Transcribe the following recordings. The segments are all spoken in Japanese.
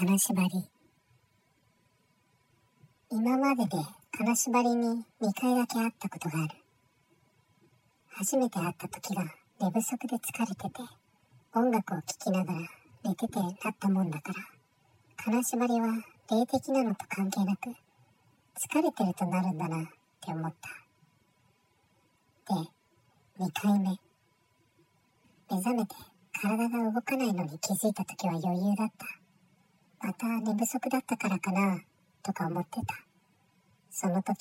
金縛り。今までで金縛りに2回だけ会ったことがある。初めて会った時が寝不足で疲れてて音楽を聴きながら寝ててなったもんだから金縛りは霊的なのと関係なく疲れてるとなるんだなって思った。で2回目。目覚めて体が動かないのに気づいた時は余裕だった。また寝不足だったからかなとか思ってた。その時、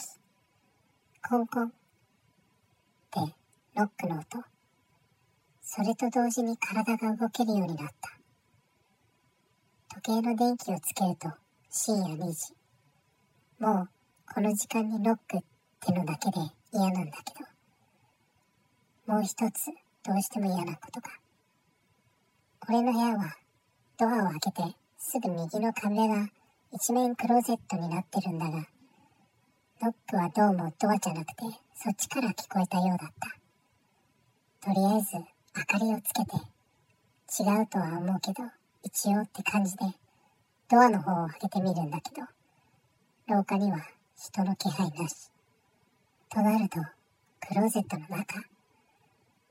コンコンってロックの音。それと同時に体が動けるようになった。時計の電気をつけると深夜2時。もうこの時間にロックってのだけで嫌なんだけど。もう一つどうしても嫌なことが。俺の部屋はドアを開けてすぐ右の壁が一面クローゼットになってるんだが、ノックはどうもドアじゃなくてそっちから聞こえたようだった。とりあえず明かりをつけて、違うとは思うけど、一応って感じで、ドアの方を開けてみるんだけど、廊下には人の気配なし。となると、クローゼットの中。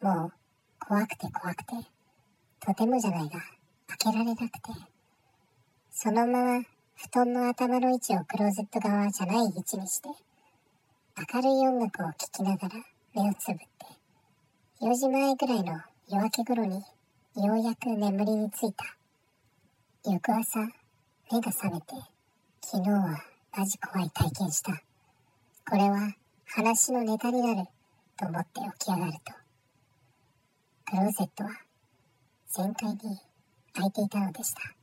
もう、怖くて怖くて、とてもじゃないが、開けられなくて、そのまま布団の頭の位置をクローゼット側じゃない位置にして、明るい音楽を聴きながら目をつぶって、4時前ぐらいの夜明け頃にようやく眠りについた。翌朝、目が覚めて、昨日はマジ怖い体験した。これは話のネタになると思って起き上がると、クローゼットは全開に開いていたのでした。